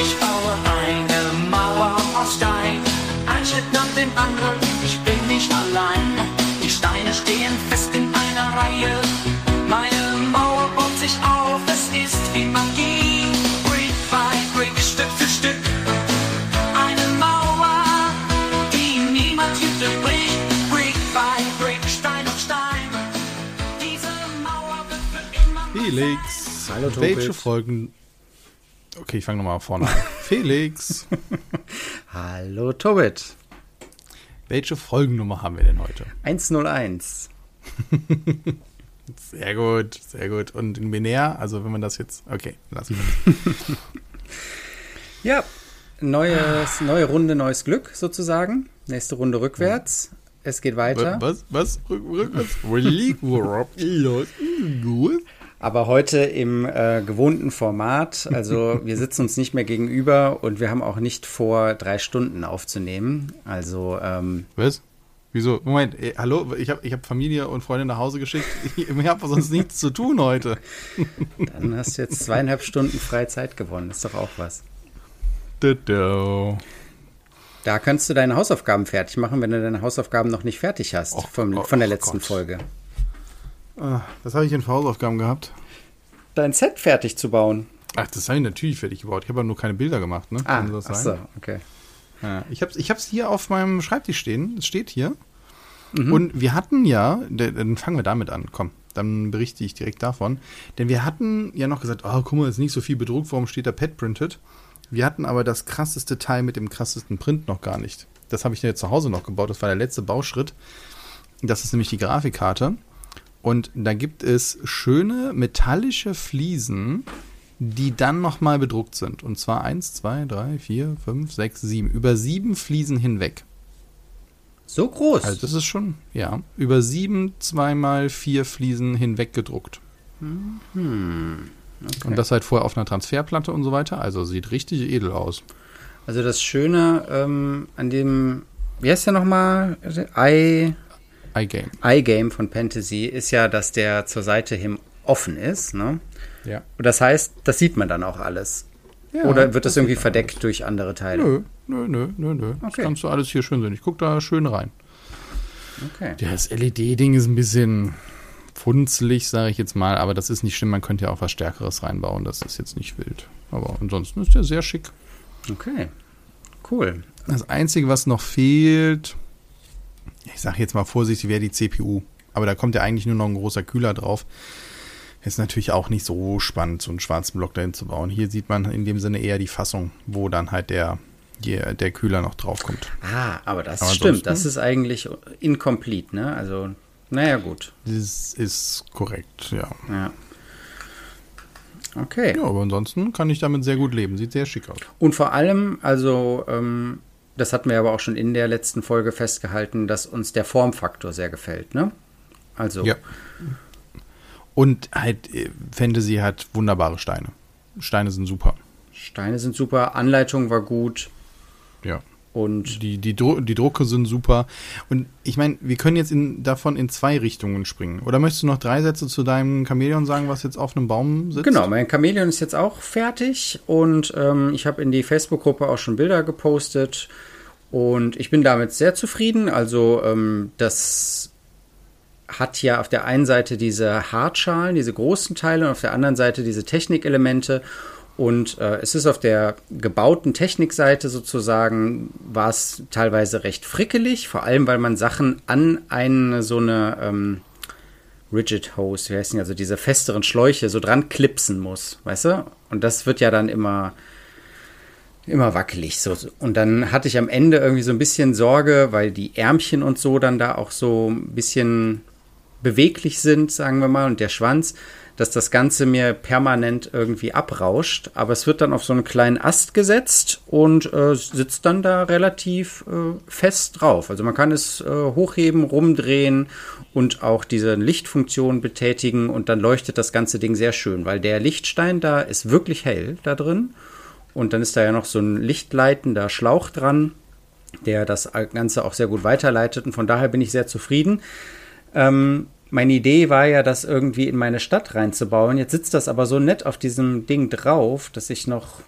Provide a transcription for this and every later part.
Ich baue eine Mauer aus Stein, ein Schritt nach dem anderen, ich bin nicht allein. Die Steine stehen fest in einer Reihe, meine Mauer baut sich auf, es ist wie Magie. Brick by Brick, Stück für Stück, eine Mauer, die niemand Hütte bricht. Brick by Brick, Stein auf Stein, diese Mauer wird für immer... Felix. Hallo. Welche Folgen. Okay, ich fange nochmal vorne an. Felix. Hallo Tobit. Welche Folgennummer haben wir denn heute? 101. Sehr gut, sehr gut. Und in binär, also wenn man das jetzt. Okay, lassen wir das. Ja, neues, neue Runde, neues Glück sozusagen. Nächste Runde rückwärts. Es geht weiter. Was? Was? Rück, rückwärts? Aber heute im äh, gewohnten Format. Also wir sitzen uns nicht mehr gegenüber und wir haben auch nicht vor, drei Stunden aufzunehmen. Also ähm, Was? Wieso? Moment, eh, hallo? Ich habe ich hab Familie und Freunde nach Hause geschickt. Ich, ich habe sonst nichts zu tun heute. dann hast du jetzt zweieinhalb Stunden freie Zeit gewonnen. Ist doch auch was. Da kannst du deine Hausaufgaben fertig machen, wenn du deine Hausaufgaben noch nicht fertig hast Oh vom, Gott, von der oh letzten Gott. Folge. Ah, Was habe ich für Hausaufgaben gehabt? Dein Set fertig zu bauen. Ach, das habe ich natürlich fertig gebaut. Ich habe aber nur keine Bilder gemacht, ne? Ah, das ach so, okay. Ja, ich habe es ich hab's hier auf meinem Schreibtisch stehen. Es steht hier. Und wir hatten ja, dann fangen wir damit an. Komm, dann berichte ich direkt davon. Denn wir hatten ja noch gesagt, oh, guck mal, ist nicht so viel bedruckt, warum steht da Pet Printed? Wir hatten aber das krasseste Teil mit dem krassesten Print noch gar nicht. Das habe ich ja zu Hause noch gebaut. Das war der letzte Bauschritt. Das ist nämlich die Grafikkarte. Und da gibt es schöne metallische Fliesen, die dann nochmal bedruckt sind. Und zwar eins, zwei, drei, vier, fünf, sechs, sieben. Über sieben Fliesen hinweg. So groß. Also das ist schon, ja, über sieben, zweimal vier Fliesen hinweg gedruckt. Und das halt vorher auf einer Transferplatte und so weiter. Also sieht richtig edel aus. Also das Schöne ähm, an dem, wie heißt der nochmal? I, iGame. iGame von Fantasy ist ja, dass der zur Seite hin offen ist. Ne? Ja. Und das heißt, das sieht man dann auch alles. Ja, Oder wird das, irgendwie sieht man verdeckt durch andere Teile? Nö, nö, nö, nö, nö. Das Okay. kannst du alles hier schön sehen. Ich guck da schön rein. Okay. Ja, das LED-Ding ist ein bisschen funzlig, sage ich jetzt mal, aber das ist nicht schlimm. Man könnte ja auch was Stärkeres reinbauen. Das ist jetzt nicht wild. Aber ansonsten ist der sehr schick. Okay. Cool. Das Einzige, was noch fehlt, ich sage jetzt mal vorsichtig, wäre die CPU. Aber da kommt ja eigentlich nur noch ein großer Kühler drauf. Ist natürlich auch nicht so spannend, so einen schwarzen Block dahin zu bauen. Hier sieht man in dem Sinne eher die Fassung, wo dann halt der, der, der Kühler noch drauf kommt. Ah, aber das Aber stimmt. Das ist eigentlich incomplete, ne? Also, naja, gut. Das ist korrekt, ja. Ja. Okay. Ja, aber ansonsten kann ich damit sehr gut leben. Sieht sehr schick aus. Und vor allem, also, ähm, das hatten wir aber auch schon in der letzten Folge festgehalten, dass uns der Formfaktor sehr gefällt, ne? Also, Ja. Und halt, äh, Fantasy hat wunderbare Steine. Steine sind super. Steine sind super, Anleitung war gut Ja. Und Die, die, Dru die Drucke sind super. Und ich meine, wir können jetzt in, davon in zwei Richtungen springen. Oder möchtest du noch drei Sätze zu deinem Chamäleon sagen, was jetzt auf einem Baum sitzt? Genau, mein Chamäleon ist jetzt auch fertig und ähm, ich habe in die Facebook-Gruppe auch schon Bilder gepostet und ich bin damit sehr zufrieden. Also ähm, das hat ja auf der einen Seite diese Hartschalen, diese großen Teile und auf der anderen Seite diese Technikelemente. Und äh, es ist auf der gebauten Technikseite sozusagen, war es teilweise recht frickelig, vor allem weil man Sachen an eine so eine ähm, Rigid Hose, wie heißen die, also diese festeren Schläuche so dran klipsen muss, weißt du? Und das wird ja dann immer immer wackelig so und dann hatte ich am Ende irgendwie so ein bisschen Sorge, weil die Ärmchen und so dann da auch so ein bisschen beweglich sind, sagen wir mal, und der Schwanz, dass das Ganze mir permanent irgendwie abrauscht. Aber es wird dann auf so einen kleinen Ast gesetzt und äh, sitzt dann da relativ äh, fest drauf. Also man kann es äh, hochheben, rumdrehen und auch diese Lichtfunktion betätigen und dann leuchtet das ganze Ding sehr schön, weil der Lichtstein da ist wirklich hell da drin. Und dann ist da ja noch so ein lichtleitender Schlauch dran, der das Ganze auch sehr gut weiterleitet. Und von daher bin ich sehr zufrieden. Ähm, meine Idee war ja, das irgendwie in meine Stadt reinzubauen. Jetzt sitzt das aber so nett auf diesem Ding drauf, dass ich noch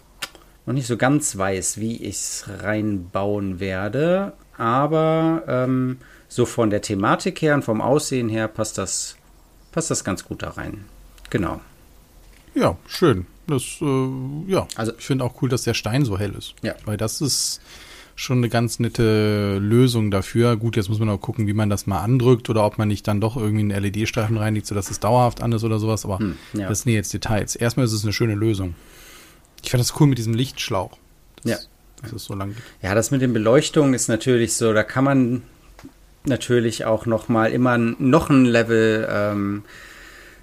noch nicht so ganz weiß, wie ich es reinbauen werde. Aber ähm, so von der Thematik her und vom Aussehen her passt das, passt das ganz gut da rein. Genau. Ja, schön. Das, äh, ja, also ich finde auch cool, dass der Stein so hell ist. Ja. Weil das ist schon eine ganz nette Lösung dafür. Gut, jetzt muss man auch gucken, wie man das mal andrückt oder ob man nicht dann doch irgendwie einen LED-Streifen reinlegt, sodass es dauerhaft an ist oder sowas. Aber hm, ja. das sind jetzt Details. Erstmal ist es eine schöne Lösung. Ich fand das cool mit diesem Lichtschlauch. Das, ja. Das ist so lang. Ja, das mit den Beleuchtungen ist natürlich so, da kann man natürlich auch noch mal immer noch ein Level ähm,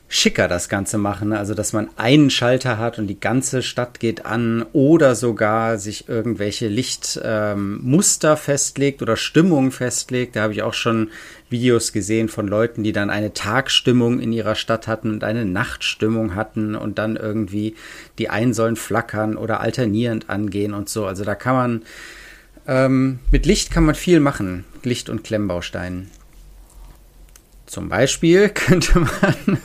schicker das Ganze machen. Also, dass man einen Schalter hat und die ganze Stadt geht an oder sogar sich irgendwelche Lichtmuster ähm, festlegt oder Stimmung festlegt. Da habe ich auch schon Videos gesehen von Leuten, die dann eine Tagstimmung in ihrer Stadt hatten und eine Nachtstimmung hatten und dann irgendwie die einen sollen flackern oder alternierend angehen und so. Also da kann man ähm, mit Licht kann man viel machen. Licht- und Klemmbausteinen. Zum Beispiel könnte man.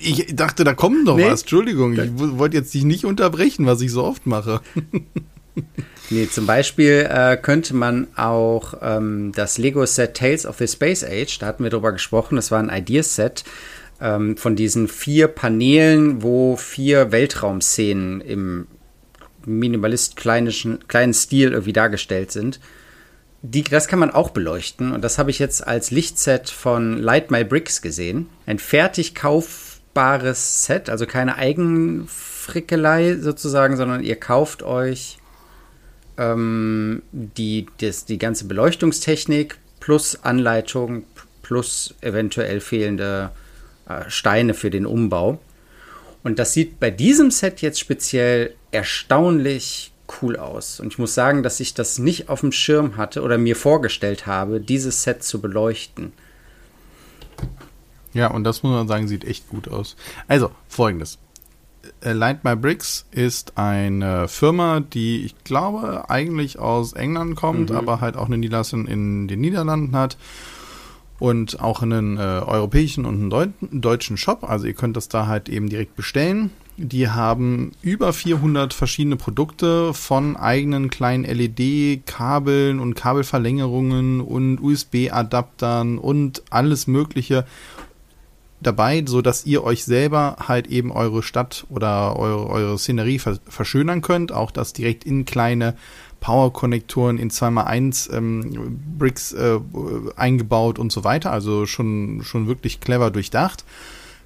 ich dachte, da kommt noch nee, was. Entschuldigung, ich wollte jetzt dich nicht unterbrechen, was ich so oft mache. nee, zum Beispiel äh, könnte man auch ähm, das Lego-Set Tales of the Space Age, da hatten wir drüber gesprochen, das war ein Ideaset ähm, von diesen vier Paneelen, wo vier Weltraumszenen im minimalist kleinen Stil irgendwie dargestellt sind die, das kann man auch beleuchten und das habe ich jetzt als Lichtset von Light My Bricks gesehen. Ein fertig kaufbares Set, also keine Eigenfrickelei sozusagen, sondern ihr kauft euch ähm, die, das, die ganze Beleuchtungstechnik plus Anleitung plus eventuell fehlende äh, Steine für den Umbau. Und das sieht bei diesem Set jetzt speziell erstaunlich cool aus. Und ich muss sagen, dass ich das nicht auf dem Schirm hatte oder mir vorgestellt habe, dieses Set zu beleuchten. Ja, und das muss man sagen, sieht echt gut aus. Also, folgendes. Äh, Light My Bricks ist eine Firma, die ich glaube eigentlich aus England kommt, mhm. aber halt auch eine Niederlassung in den Niederlanden hat und auch einen äh, europäischen und einen Deut deutschen Shop. Also ihr könnt das da halt eben direkt bestellen. Die haben über 400 verschiedene Produkte von eigenen kleinen LED-Kabeln und Kabelverlängerungen und USB-Adaptern und alles Mögliche dabei, so dass ihr euch selber halt eben eure Stadt oder eure, eure Szenerie verschönern könnt. Auch das direkt in kleine Power-Konnektoren in 2x1 ähm, Bricks äh, eingebaut und so weiter. Also schon, schon wirklich clever durchdacht.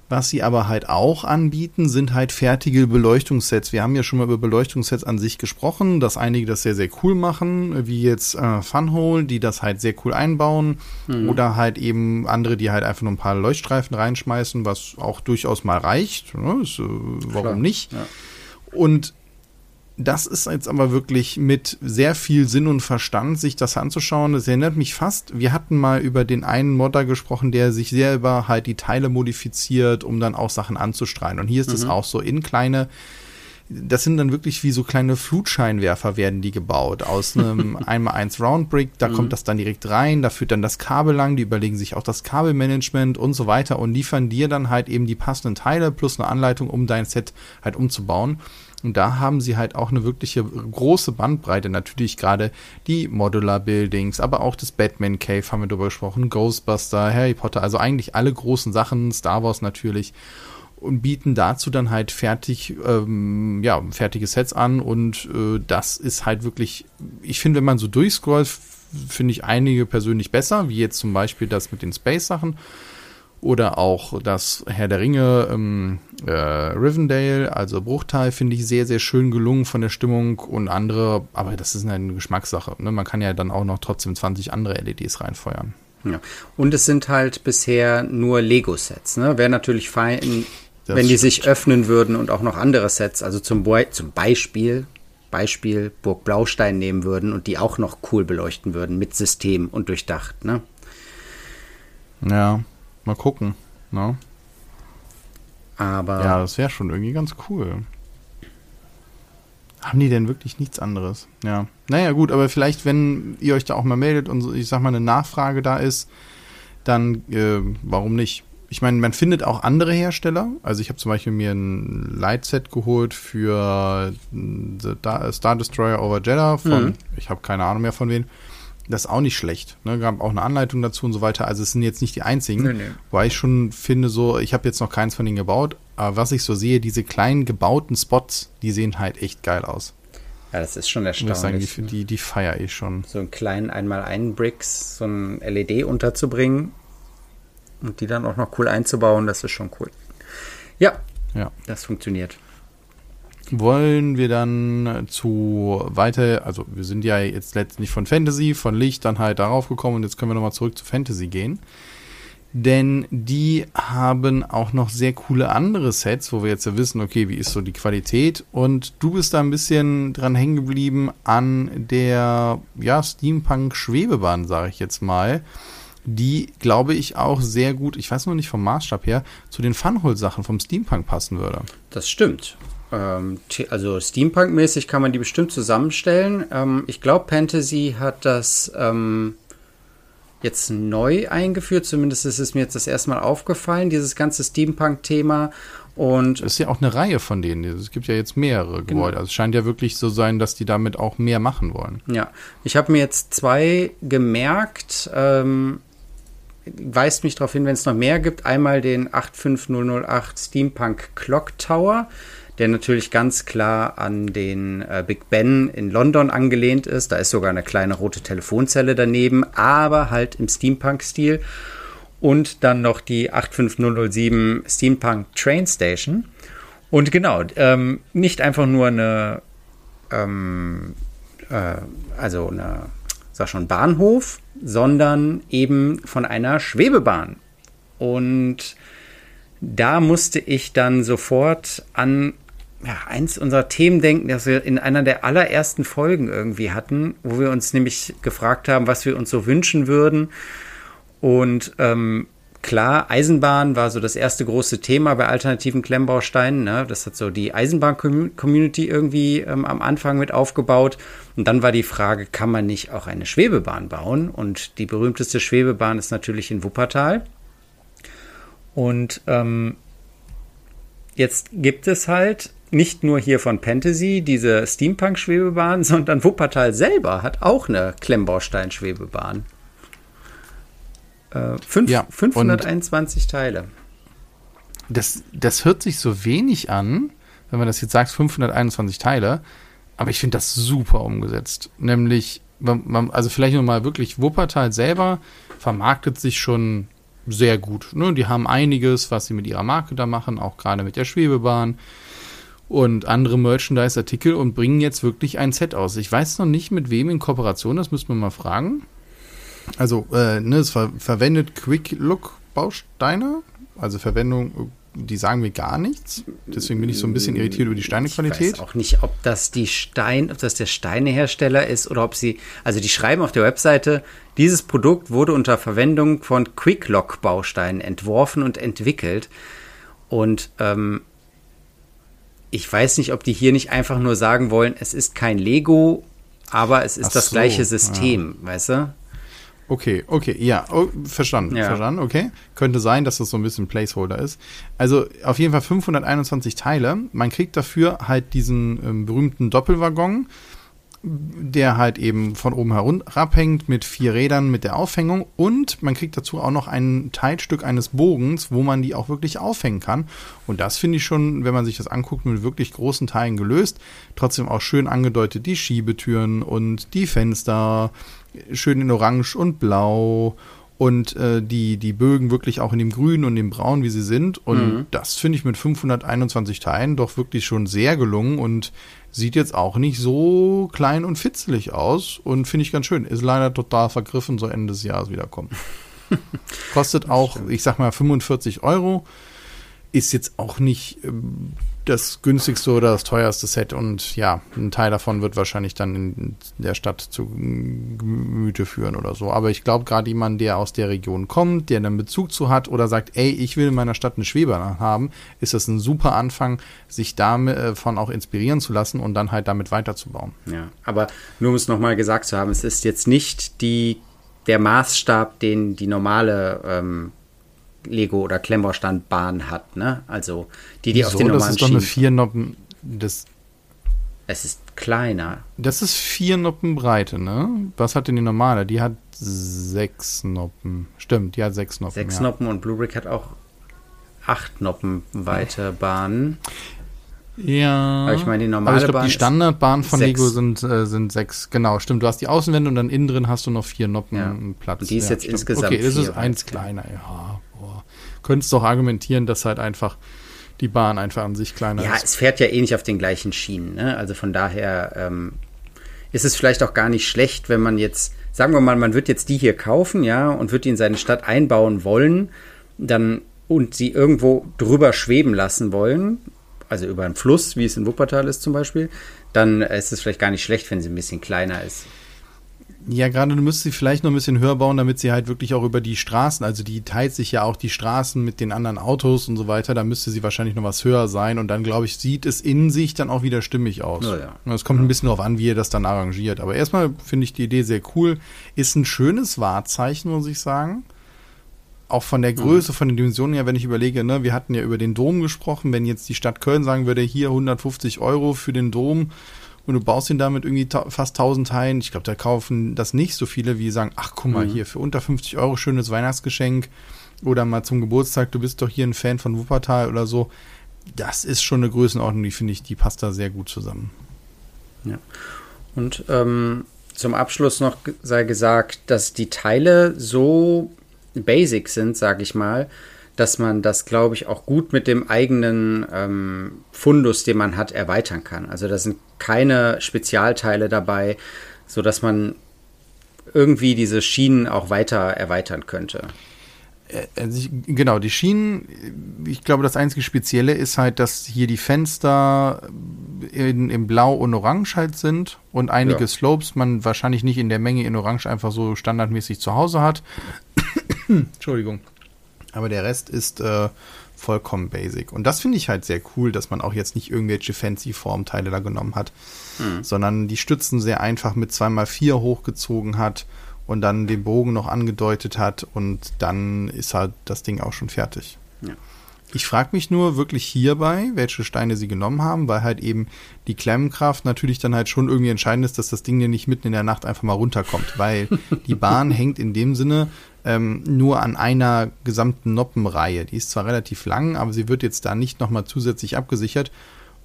Was sie aber halt auch anbieten, sind halt fertige Beleuchtungssets. Wir haben ja schon mal über Beleuchtungssets an sich gesprochen, dass einige das sehr, sehr cool machen, wie jetzt äh, Funhole, die das halt sehr cool einbauen. Mhm. Oder halt eben andere, die halt einfach nur ein paar Leuchtstreifen reinschmeißen, was auch durchaus mal reicht. Ne? Ist, äh, warum Klar. nicht? Ja. Und das ist jetzt aber wirklich mit sehr viel Sinn und Verstand, sich das anzuschauen. Das erinnert mich fast, wir hatten mal über den einen Modder gesprochen, der sich selber halt die Teile modifiziert, um dann auch Sachen anzustrahlen. Und hier ist es mhm. auch so in kleine, das sind dann wirklich wie so kleine Flutscheinwerfer werden die gebaut aus einem einmal eins Roundbrick, da mhm. kommt das dann direkt rein, da führt dann das Kabel lang, die überlegen sich auch das Kabelmanagement und so weiter und liefern dir dann halt eben die passenden Teile plus eine Anleitung, um dein Set halt umzubauen. Und da haben sie halt auch eine wirkliche große Bandbreite. Natürlich gerade die Modular Buildings, aber auch das Batman Cave haben wir drüber gesprochen, Ghostbuster, Harry Potter, also eigentlich alle großen Sachen, Star Wars natürlich. Und bieten dazu dann halt fertig, ähm, ja, fertige Sets an. Und äh, das ist halt wirklich, ich finde, wenn man so durchscrollt, finde ich einige persönlich besser, wie jetzt zum Beispiel das mit den Space-Sachen oder auch das Herr der Ringe ähm, äh, Rivendale, also Bruchteil, finde ich sehr, sehr schön gelungen von der Stimmung und andere, aber das ist eine Geschmackssache. Ne? Man kann ja dann auch noch trotzdem 20 andere LEDs reinfeuern. Ja. Und es sind halt bisher nur Lego-Sets. Ne? Wäre natürlich fein, das wenn die sich öffnen würden und auch noch andere Sets, also zum, Be zum Beispiel, Beispiel Burg Blaustein nehmen würden und die auch noch cool beleuchten würden mit System und durchdacht. Ne? Ja, Mal gucken. Ne? Aber. Ja, das wäre schon irgendwie ganz cool. Haben die denn wirklich nichts anderes? Ja. Naja, gut, aber vielleicht, wenn ihr euch da auch mal meldet und ich sag mal eine Nachfrage da ist, dann äh, warum nicht? ich meine, man findet auch andere Hersteller. Also ich habe zum Beispiel mir ein Lightset geholt für The Star Destroyer Over Jeddah von, mhm. ich habe keine Ahnung mehr von wem. Das ist auch nicht schlecht. Ne? Gab auch eine Anleitung dazu und so weiter. Also es sind jetzt nicht die einzigen. Nee, nee. Weil ich schon finde, so, ich habe jetzt noch keins von denen gebaut, aber was ich so sehe, diese kleinen gebauten Spots, die sehen halt echt geil aus. Ja, das ist schon erstaunlich. Sagen, die, die, die feiere ich schon. So einen kleinen einmal einen Bricks, so ein LED unterzubringen und die dann auch noch cool einzubauen, das ist schon cool. Ja, ja. das funktioniert. Wollen wir dann zu weiter, also wir sind ja jetzt letztlich von Fantasy, von Licht dann halt darauf gekommen und jetzt können wir nochmal zurück zu Fantasy gehen. Denn die haben auch noch sehr coole andere Sets, wo wir jetzt ja wissen, okay, wie ist so die Qualität. Und du bist da ein bisschen dran hängen geblieben an der ja, Steampunk-Schwebebahn, sage ich jetzt mal die, glaube ich, auch sehr gut, ich weiß noch nicht vom Maßstab her, zu den Funhole-Sachen vom Steampunk passen würde. Das stimmt. Ähm, also Steampunk-mäßig kann man die bestimmt zusammenstellen. Ähm, ich glaube, Fantasy hat das ähm, jetzt neu eingeführt. Zumindest ist es mir jetzt das erste Mal aufgefallen, dieses ganze Steampunk-Thema. Und es ist ja auch eine Reihe von denen. Es gibt ja jetzt mehrere genau. Gebäude. Also es scheint ja wirklich so sein, dass die damit auch mehr machen wollen. Ja, ich habe mir jetzt zwei gemerkt. Ähm, weist mich darauf hin, wenn es noch mehr gibt. Einmal den 85008 Steampunk Clock Tower, der natürlich ganz klar an den äh, Big Ben in London angelehnt ist. Da ist sogar eine kleine rote Telefonzelle daneben, aber halt im Steampunk-Stil. Und dann noch die 85007 Steampunk Train Station. Und genau, ähm, nicht einfach nur eine, ähm, äh, also eine sag schon Bahnhof, sondern eben von einer Schwebebahn. Und da musste ich dann sofort an ja, eins unserer Themen denken, das wir in einer der allerersten Folgen irgendwie hatten, wo wir uns nämlich gefragt haben, was wir uns so wünschen würden. Und ähm, klar, Eisenbahn war so das erste große Thema bei alternativen Klemmbausteinen. Ne? Das hat so die Eisenbahn-Community irgendwie ähm, am Anfang mit aufgebaut. Und dann war die Frage, kann man nicht auch eine Schwebebahn bauen? Und die berühmteste Schwebebahn ist natürlich in Wuppertal. Und ähm, jetzt gibt es halt nicht nur hier von Fantasy diese Steampunk-Schwebebahn, sondern Wuppertal selber hat auch eine Klemmbaustein-Schwebebahn. Äh, fünf, ja, 521 Teile. Das, das hört sich so wenig an, wenn man das jetzt sagt, 521 Teile. Aber ich finde das super umgesetzt. Nämlich, also vielleicht nochmal wirklich, Wuppertal selber vermarktet sich schon sehr gut. Ne? Die haben einiges, was sie mit ihrer Marke da machen, auch gerade mit der Schwebebahn und andere Merchandise-Artikel und bringen jetzt wirklich ein Set aus. Ich weiß noch nicht, mit wem in Kooperation, das müssen wir mal fragen. Also, äh, ne, es ver verwendet Quick-Look-Bausteine, also Verwendung, die sagen mir gar nichts. Deswegen bin ich so ein bisschen irritiert über die Steinequalität. Ich weiß auch nicht, ob das die Stein, ob das der Steinehersteller ist oder ob sie, also die schreiben auf der Webseite, dieses Produkt wurde unter Verwendung von Quick-Lock-Bausteinen entworfen und entwickelt. Und ähm, ich weiß nicht, ob die hier nicht einfach nur sagen wollen, es ist kein Lego, aber es ist Ach das so, gleiche System, ja. weißt du? Okay, okay, ja, oh, verstanden, ja. verstanden, okay. Könnte sein, dass das so ein bisschen Placeholder ist. Also auf jeden Fall 521 Teile. Man kriegt dafür halt diesen ähm, berühmten Doppelwaggon, der halt eben von oben herabhängt mit vier Rädern mit der Aufhängung und man kriegt dazu auch noch ein Teilstück eines Bogens, wo man die auch wirklich aufhängen kann. Und das finde ich schon, wenn man sich das anguckt, mit wirklich großen Teilen gelöst. Trotzdem auch schön angedeutet die Schiebetüren und die Fenster schön in Orange und Blau und äh, die, die Bögen wirklich auch in dem Grün und dem Braun, wie sie sind. Und mhm. das finde ich mit 521 Teilen doch wirklich schon sehr gelungen und sieht jetzt auch nicht so klein und fitzelig aus und finde ich ganz schön. Ist leider total vergriffen, so Ende des Jahres wiederkommen. Kostet auch, ich sag mal, 45 Euro. Ist jetzt auch nicht ähm, das günstigste oder das teuerste Set und ja, ein Teil davon wird wahrscheinlich dann in der Stadt zu Gemüte führen oder so. Aber ich glaube, gerade jemand, der aus der Region kommt, der einen Bezug zu hat oder sagt, ey, ich will in meiner Stadt eine Schwebebahn haben, ist das ein super Anfang, sich davon auch inspirieren zu lassen und dann halt damit weiterzubauen. Ja, aber nur um es nochmal gesagt zu haben, es ist jetzt nicht die, der Maßstab, den die normale ähm, Lego oder Klemmbaustein-Bahn hat, ne? Also die, die Wieso? auf den normalen das ist doch eine Schienen- vier Noppen. Das, Es ist kleiner. das ist vier Noppen Breite, ne? Was hat denn die normale? Die hat sechs Noppen. Stimmt, die hat sechs Noppen. Sechs ja. Noppen und Blue Brick hat auch acht Noppen weite Bahnen. Ja. Aber ich meine, die normale Aber ich glaube, Bahn die ist Standardbahnen von sechs. Lego sind, äh, sind sechs. Genau, stimmt. Du hast die Außenwände und dann innen drin hast du noch vier Noppen Ja. Platz. Und die ist jetzt stimmt. insgesamt Okay, das ist vier eins weit. kleiner, ja. Boah. Könntest doch argumentieren, dass halt einfach die Bahn einfach an sich kleiner Ja, ist. es fährt ja eh nicht auf den gleichen Schienen. Ne? Also von daher ähm, ist es vielleicht auch gar nicht schlecht, wenn man jetzt, sagen wir mal, man wird jetzt die hier kaufen, ja, und wird die in seine Stadt einbauen wollen, dann und sie irgendwo drüber schweben lassen wollen, also über einen Fluss, wie es in Wuppertal ist zum Beispiel, dann ist es vielleicht gar nicht schlecht, wenn sie ein bisschen kleiner ist. Ja, gerade du müsstest sie vielleicht noch ein bisschen höher bauen, damit sie halt wirklich auch über die Straßen, also die teilt sich ja auch die Straßen mit den anderen Autos und so weiter, da müsste sie wahrscheinlich noch was höher sein und dann, glaube ich, sieht es in sich dann auch wieder stimmig aus. Ja, ja. Und Es kommt ein bisschen darauf an, wie ihr das dann arrangiert. Aber erstmal finde ich die Idee sehr cool. Ist ein schönes Wahrzeichen, muss ich sagen. Auch von der Größe, von den Dimensionen her, wenn ich überlege, ne, wir hatten ja über den Dom gesprochen, wenn jetzt die Stadt Köln sagen würde, hier 150 Euro für den Dom und du baust ihn damit irgendwie fast 1000 Teilen, ich glaube, da kaufen das nicht so viele, wie sagen, ach guck mal, hier für unter 50 Euro schönes Weihnachtsgeschenk oder mal zum Geburtstag, du bist doch hier ein Fan von Wuppertal oder so. Das ist schon eine Größenordnung, die finde ich, die passt da sehr gut zusammen. Ja. Und ähm, zum Abschluss noch sei gesagt, dass die Teile so basic sind, sage ich mal, dass man das, glaube ich, auch gut mit dem eigenen ähm, Fundus, den man hat, erweitern kann. Also da sind keine Spezialteile dabei, so dass man irgendwie diese Schienen auch weiter erweitern könnte. Also ich, genau, die Schienen, ich glaube, das einzige Spezielle ist halt, dass hier die Fenster in, in Blau und Orange halt sind und einige Ja. Slopes man wahrscheinlich nicht in der Menge in Orange einfach so standardmäßig zu Hause hat. Entschuldigung. Aber der Rest ist äh, vollkommen basic. Und das finde ich halt sehr cool, dass man auch jetzt nicht irgendwelche fancy Formteile da genommen hat, sondern die Stützen sehr einfach mit 2x4 hochgezogen hat und dann den Bogen noch angedeutet hat und dann ist halt das Ding auch schon fertig. Ja. Ich frage mich nur wirklich hierbei, welche Steine sie genommen haben, weil halt eben die Klemmkraft natürlich dann halt schon irgendwie entscheidend ist, dass das Ding dir nicht mitten in der Nacht einfach mal runterkommt, weil die Bahn hängt in dem Sinne ähm, nur an einer gesamten Noppenreihe. Die ist zwar relativ lang, aber sie wird jetzt da nicht nochmal zusätzlich abgesichert.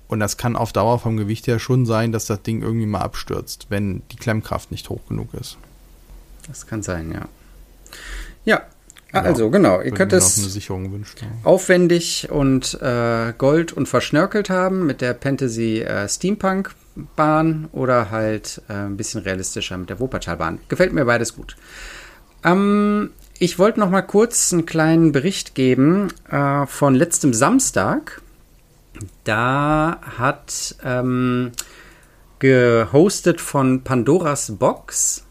Und das kann auf Dauer vom Gewicht her schon sein, dass das Ding irgendwie mal abstürzt, wenn die Klemmkraft nicht hoch genug ist. Das kann sein, ja. Ja, also genau, ihr könnt es aufwendig und äh, gold und verschnörkelt haben mit der Fantasy äh, Steampunk Bahn oder halt äh, ein bisschen realistischer mit der Wuppertal Bahn. Gefällt mir beides gut. Ähm, ich wollte noch mal kurz einen kleinen Bericht geben äh, von letztem Samstag. Da hat ähm, gehostet von Pandoras Box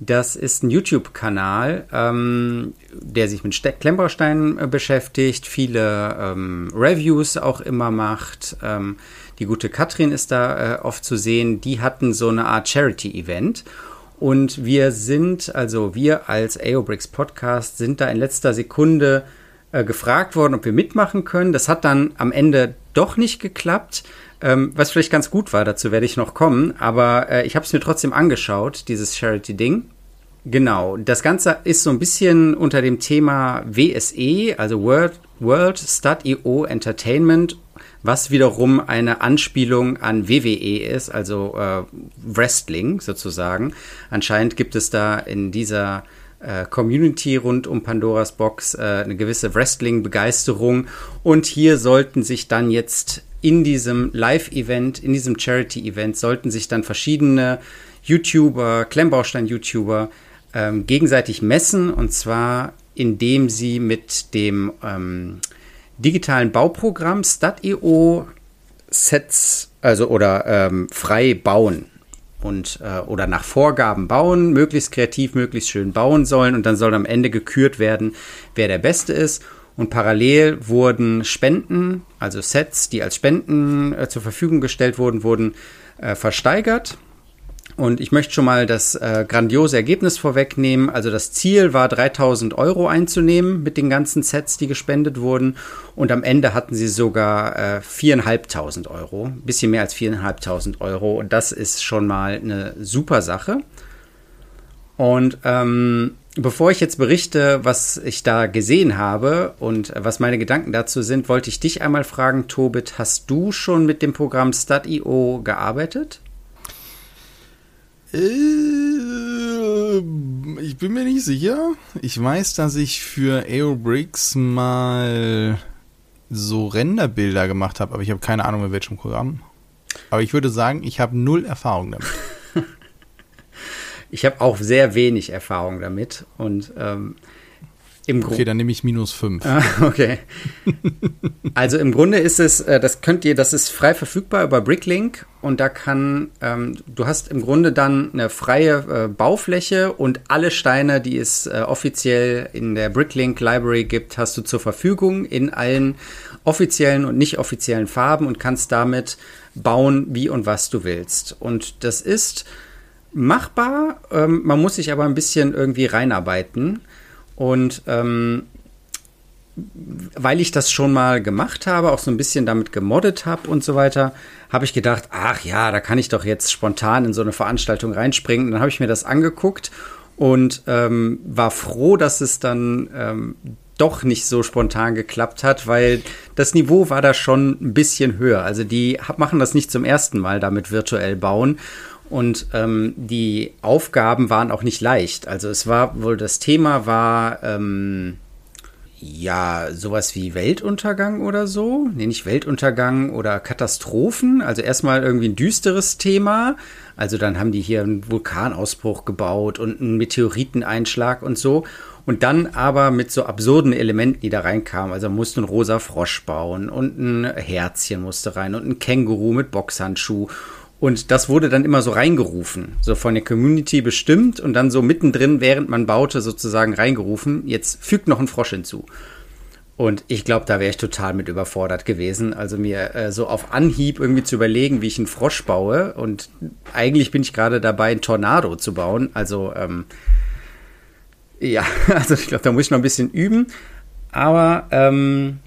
das ist ein YouTube-Kanal, ähm, der sich mit Ste Klemmbausteinen äh, beschäftigt, viele ähm, Reviews auch immer macht. Ähm, die gute Katrin ist da äh, oft zu sehen. Die hatten so eine Art Charity-Event. Und wir sind, also wir als AOBricks Podcast, sind da in letzter Sekunde äh, gefragt worden, ob wir mitmachen können. Das hat dann am Ende doch nicht geklappt, ähm, was vielleicht ganz gut war, dazu werde ich noch kommen. Aber äh, ich habe es mir trotzdem angeschaut, dieses Charity-Ding. Genau, das Ganze ist so ein bisschen unter dem Thema WSE, also World, World Stud.io Entertainment, was wiederum eine Anspielung an WWE ist, also äh, Wrestling sozusagen. Anscheinend gibt es da in dieser äh, Community rund um Pandoras Box äh, eine gewisse Wrestling-Begeisterung und hier sollten sich dann jetzt in diesem Live-Event, in diesem Charity-Event, sollten sich dann verschiedene YouTuber, Klemmbaustein-YouTuber ähm, gegenseitig messen und zwar indem sie mit dem ähm, digitalen Bauprogramm Stat.io Sets, also oder ähm, frei bauen und äh, oder nach Vorgaben bauen, möglichst kreativ, möglichst schön bauen sollen und dann soll am Ende gekürt werden, wer der Beste ist. Und parallel wurden Spenden, also Sets, die als Spenden äh, zur Verfügung gestellt wurden, wurden äh, versteigert. Und ich möchte schon mal das äh, grandiose Ergebnis vorwegnehmen. Also das Ziel war 3000 Euro einzunehmen mit den ganzen Sets, die gespendet wurden. Und am Ende hatten sie sogar äh, 4.500 Euro, ein bisschen mehr als 4.500 Euro. Und das ist schon mal eine super Sache. Und ähm, bevor ich jetzt berichte, was ich da gesehen habe und was meine Gedanken dazu sind, wollte ich dich einmal fragen, Tobit, hast du schon mit dem Programm Stud.io gearbeitet? Äh, ich bin mir nicht sicher. Ich weiß, dass ich für Aerobricks mal so Renderbilder gemacht habe, aber ich habe keine Ahnung, mit welchem Programm. Aber ich würde sagen, ich habe null Erfahrung damit. ich habe auch sehr wenig Erfahrung damit und ähm, im okay, dann nehme ich minus 5. Ah, okay. also im Grunde ist es, äh, das könnt ihr, das ist frei verfügbar über Bricklink und da kann, ähm, du hast im Grunde dann eine freie äh, Baufläche und alle Steine, die es äh, offiziell in der Bricklink Library gibt, hast du zur Verfügung in allen offiziellen und nicht offiziellen Farben und kannst damit bauen, wie und was du willst. Und das ist machbar, ähm, man muss sich aber ein bisschen irgendwie reinarbeiten. Und ähm, weil ich das schon mal gemacht habe, auch so ein bisschen damit gemoddet habe und so weiter, habe ich gedacht, ach ja, da kann ich doch jetzt spontan in so eine Veranstaltung reinspringen. Dann habe ich mir das angeguckt und ähm, war froh, dass es dann ähm, doch nicht so spontan geklappt hat, weil das Niveau war da schon ein bisschen höher. Also die machen das nicht zum ersten Mal damit virtuell bauen. Und ähm, die Aufgaben waren auch nicht leicht. Also es war wohl, das Thema war ähm, ja sowas wie Weltuntergang oder so. Nee, nicht Weltuntergang oder Katastrophen. Also erstmal irgendwie ein düsteres Thema. Also dann haben die hier einen Vulkanausbruch gebaut und einen Meteoriteneinschlag und so. Und dann aber mit so absurden Elementen, die da reinkamen. Also musste einen rosa Frosch bauen und ein Herzchen musste rein und ein Känguru mit Boxhandschuh und das wurde dann immer so reingerufen, so von der Community bestimmt und dann so mittendrin, während man baute, sozusagen reingerufen. Jetzt fügt noch ein Frosch hinzu. Und ich glaube, da wäre ich total mit überfordert gewesen. Also mir äh, so auf Anhieb irgendwie zu überlegen, wie ich einen Frosch baue. Und eigentlich bin ich gerade dabei, einen Tornado zu bauen. Also ähm, ja, also ich glaube, da muss ich noch ein bisschen üben. Aber ähm,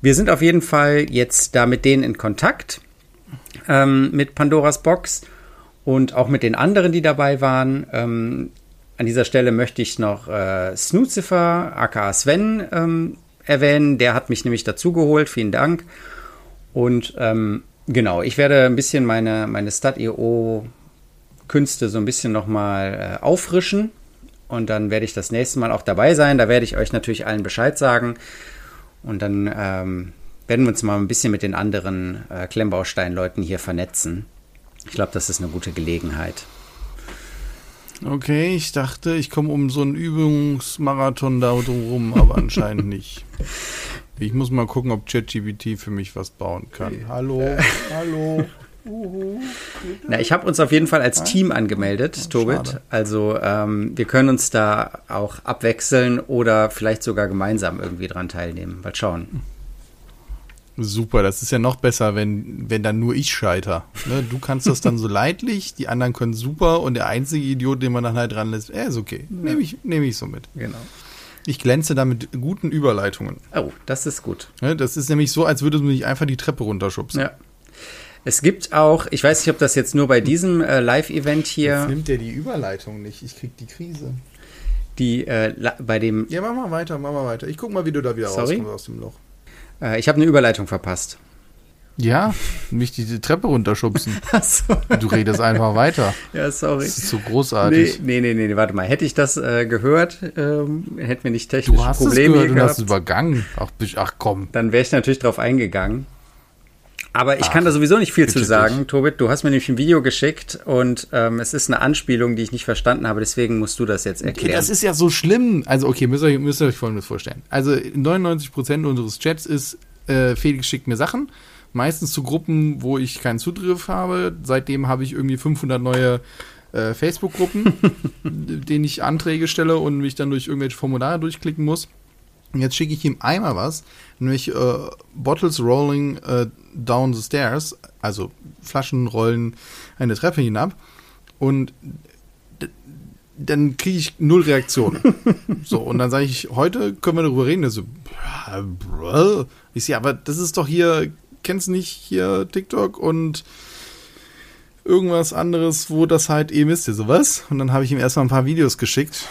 wir sind auf jeden Fall jetzt da mit denen in Kontakt ähm, mit Pandoras Box und auch mit den anderen, die dabei waren. Ähm, an dieser Stelle möchte ich noch äh, Snoozifer, aka Sven, ähm, erwähnen. Der hat mich nämlich dazugeholt. Vielen Dank. Und ähm, genau, ich werde ein bisschen meine, meine Stat.io-Künste so ein bisschen nochmal äh, auffrischen. Und dann werde ich das nächste Mal auch dabei sein. Da werde ich euch natürlich allen Bescheid sagen. Und dann ähm, werden wir uns mal ein bisschen mit den anderen äh, Klemmbausteinleuten hier vernetzen. Ich glaube, das ist eine gute Gelegenheit. Okay, ich dachte, ich komme um so einen Übungsmarathon da rum, aber anscheinend nicht. Ich muss mal gucken, ob ChatGPT für mich was bauen kann. Hallo, hallo. Na, ich habe uns auf jeden Fall als Team angemeldet, oh, Tobit. Also ähm, wir können uns da auch abwechseln oder vielleicht sogar gemeinsam irgendwie dran teilnehmen. Mal schauen. Super, das ist ja noch besser, wenn, wenn dann nur ich scheiter. Ne? Du kannst das dann so leidlich, die anderen können super und der einzige Idiot, den man dann halt dran lässt, er ist okay. Nehme ich, nehm ich so mit. Genau. Ich glänze da mit guten Überleitungen. Oh, das ist gut. Ne? Das ist nämlich so, als würdest du mich einfach die Treppe runterschubsen. Ja. Es gibt auch, ich weiß nicht, ob das jetzt nur bei diesem äh, Live-Event hier. Jetzt nimmt der die Überleitung nicht. Ich krieg die Krise. Die äh, bei dem. Ja, mach mal weiter, mach mal weiter. Ich guck mal, wie du da wieder Sorry? rauskommst aus dem Loch. Äh, ich habe eine Überleitung verpasst. Ja, mich die Treppe runterschubsen. so. Du redest einfach weiter. Ja, sorry. Das ist so großartig. Nee, nee, nee, nee warte mal. Hätte ich das äh, gehört, ähm, hätten wir nicht technische du hast Probleme es gehört und hast es übergangen. Ach, ach komm. Dann wäre ich natürlich drauf eingegangen. Aber ich ach, kann da sowieso nicht viel zu sagen, dich. Tobit. Du hast mir nämlich ein Video geschickt und ähm, es ist eine Anspielung, die ich nicht verstanden habe. Deswegen musst du das jetzt erklären. Das ist ja so schlimm. Also okay, müsst ihr, euch, müsst ihr euch Folgendes vorstellen. Also 99% unseres Chats ist äh, Felix schickt mir Sachen, meistens zu Gruppen, wo ich keinen Zugriff habe. Seitdem habe ich irgendwie 500 neue äh, Facebook-Gruppen, denen ich Anträge stelle und mich dann durch irgendwelche Formulare durchklicken muss. Und jetzt schicke ich ihm einmal was, nämlich äh, Bottles Rolling äh, Down the Stairs, also Flaschen rollen eine Treppe hinab. Und dann kriege ich null Reaktionen. so, und dann sage ich, heute können wir darüber reden. So, "Ja, bruh." ich sehe, aber das ist doch hier, kennst du nicht hier TikTok und irgendwas anderes, wo das halt eben ist, ja sowas. Und dann habe ich ihm erstmal ein paar Videos geschickt.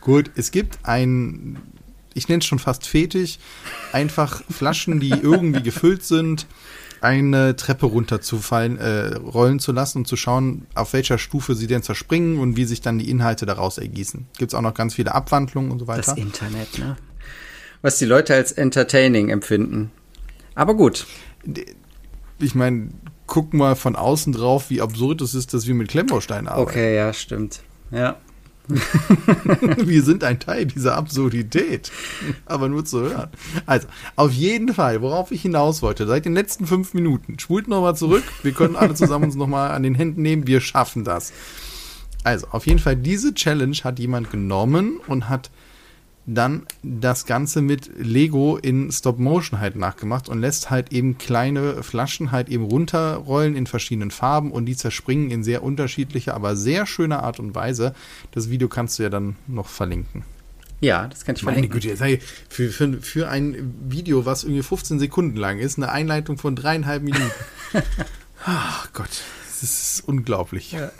Gut, es gibt ein, ich nenne es schon fast Fetisch, einfach Flaschen, die irgendwie gefüllt sind, eine Treppe runterzufallen, äh, rollen zu lassen und zu schauen, auf welcher Stufe sie denn zerspringen und wie sich dann die Inhalte daraus ergießen. Gibt es auch noch ganz viele Abwandlungen und so Das weiter. Internet, ne? Was die Leute als entertaining empfinden. Aber gut. Ich meine, guck mal von außen drauf, wie absurd es ist, dass wir mit Klemmbausteinen arbeiten. Okay, ja, stimmt. Ja. Wir sind ein Teil dieser Absurdität. Aber nur zu hören. Also, auf jeden Fall, worauf ich hinaus wollte, seit den letzten fünf Minuten, spult nochmal zurück. Wir können alle zusammen uns nochmal an den Händen nehmen. Wir schaffen das. Also, auf jeden Fall, diese Challenge hat jemand genommen und hat dann das Ganze mit Lego in Stop Motion halt nachgemacht und lässt halt eben kleine Flaschen halt eben runterrollen in verschiedenen Farben und die zerspringen in sehr unterschiedlicher, aber sehr schöner Art und Weise. Das Video kannst du ja dann noch verlinken. Ja, das kann ich Meine verlinken. Güte, ich, für, für, für ein Video, was irgendwie 15 Sekunden lang ist, eine Einleitung von dreieinhalb Minuten. Ach Gott, das ist unglaublich. Ja.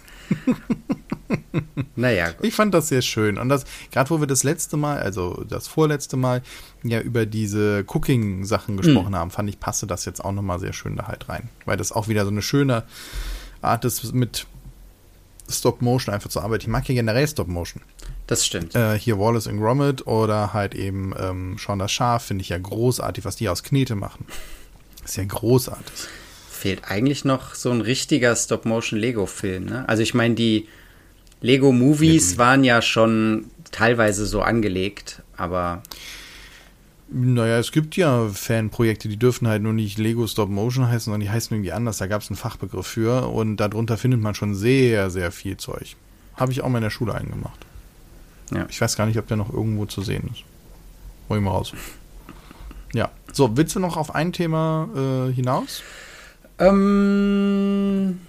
Naja, gut. Ich fand das sehr schön. Und das, gerade wo wir das letzte Mal, also das vorletzte Mal, ja über diese Cooking-Sachen gesprochen haben, fand ich, passte das jetzt auch nochmal sehr schön da halt rein. Weil das auch wieder so eine schöne Art ist, mit Stop-Motion einfach zu arbeiten. Ich mag ja generell Stop-Motion. Das stimmt. Äh, hier Wallace and Gromit oder halt eben ähm, Shaun das Schaf finde ich ja großartig, was die aus Knete machen. Ist ja großartig. Fehlt eigentlich noch so ein richtiger Stop-Motion-Lego-Film. Ne? Also ich meine, die Lego-Movies waren ja schon teilweise so angelegt, aber Naja, es gibt ja Fanprojekte, die dürfen halt nur nicht Lego Stop Motion heißen, sondern die heißen irgendwie anders. Da gab es einen Fachbegriff für und darunter findet man schon sehr, sehr viel Zeug. Habe ich auch mal in der Schule eingemacht. Ja. Ich weiß gar nicht, ob der noch irgendwo zu sehen ist. Hol ich mal raus. Ja. So, willst du noch auf ein Thema äh, hinaus? Ähm,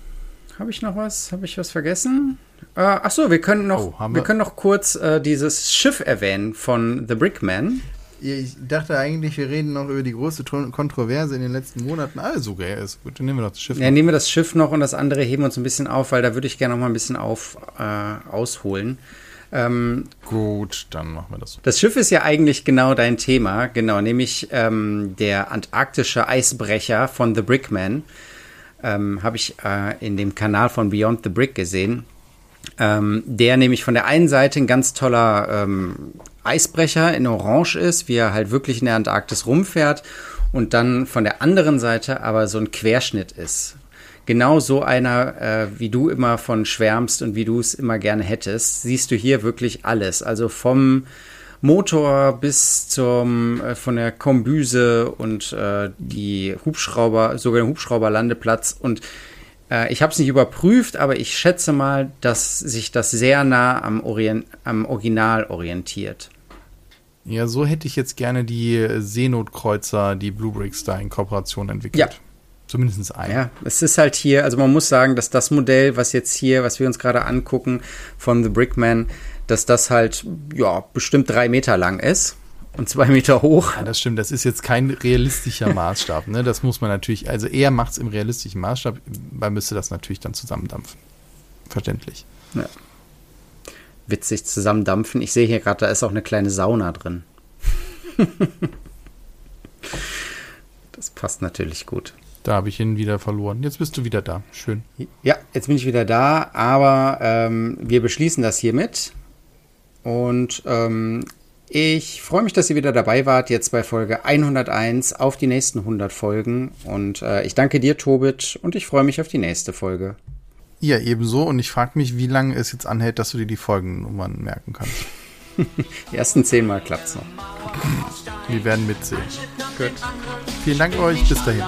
habe ich noch was? Habe ich was vergessen? Äh, ach so, wir können noch, Oh, wir wir- können noch kurz äh, dieses Schiff erwähnen von The Brickman. Ich dachte eigentlich, wir reden noch über die große Kontroverse in den letzten Monaten. Also, okay, ist gut. Dann nehmen wir doch das Schiff. Ja, nehmen wir das Schiff noch und das andere heben wir uns ein bisschen auf, weil da würde ich gerne noch mal ein bisschen auf äh, ausholen. Ähm, Gut, dann machen wir das so. Das Schiff ist ja eigentlich genau dein Thema, genau, nämlich ähm, der antarktische Eisbrecher von The Brickman. Ähm, Habe ich äh, in dem Kanal von Beyond the Brick gesehen. Ähm, der nämlich von der einen Seite ein ganz toller ähm, Eisbrecher in Orange ist, wie er halt wirklich in der Antarktis rumfährt, und dann von der anderen Seite aber so ein Querschnitt ist. Genau so einer, äh, wie du immer von schwärmst und wie du es immer gerne hättest, siehst du hier wirklich alles. Also vom Motor bis zum äh, von der Kombüse und äh, die Hubschrauber, sogar den Hubschrauberlandeplatz. Und äh, ich habe es nicht überprüft, aber ich schätze mal, dass sich das sehr nah am, Orient, am Original orientiert. Ja, so hätte ich jetzt gerne die Seenotkreuzer, die Blue Bricks da in Kooperation entwickelt. Ja. Zumindest ein. Ja, es ist halt hier, also man muss sagen, dass das Modell, was jetzt hier, was wir uns gerade angucken von The Brickman, dass das halt, ja, bestimmt drei Meter lang ist und zwei Meter hoch. Ja, das stimmt. Das ist jetzt kein realistischer Maßstab. Ne? Das muss man natürlich, also er macht es im realistischen Maßstab, man müsste das natürlich dann zusammendampfen. Verständlich. Ja. Witzig zusammendampfen. Ich sehe hier gerade, da ist auch eine kleine Sauna drin. das passt natürlich gut. Da habe ich ihn wieder verloren. Jetzt bist du wieder da. Schön. Ja, jetzt bin ich wieder da, aber ähm, wir beschließen das hiermit. Und ähm, ich freue mich, dass ihr wieder dabei wart, jetzt bei Folge 101 auf die nächsten 100 Folgen. Und äh, ich danke dir, Tobit, und ich freue mich auf die nächste Folge. Ja, ebenso. Und ich frage mich, wie lange es jetzt anhält, dass du dir die Folgennummern merken kannst. Die ersten zehnmal klappt's noch. Wir werden mitzählen. Gut. Vielen Dank euch. Bis dahin.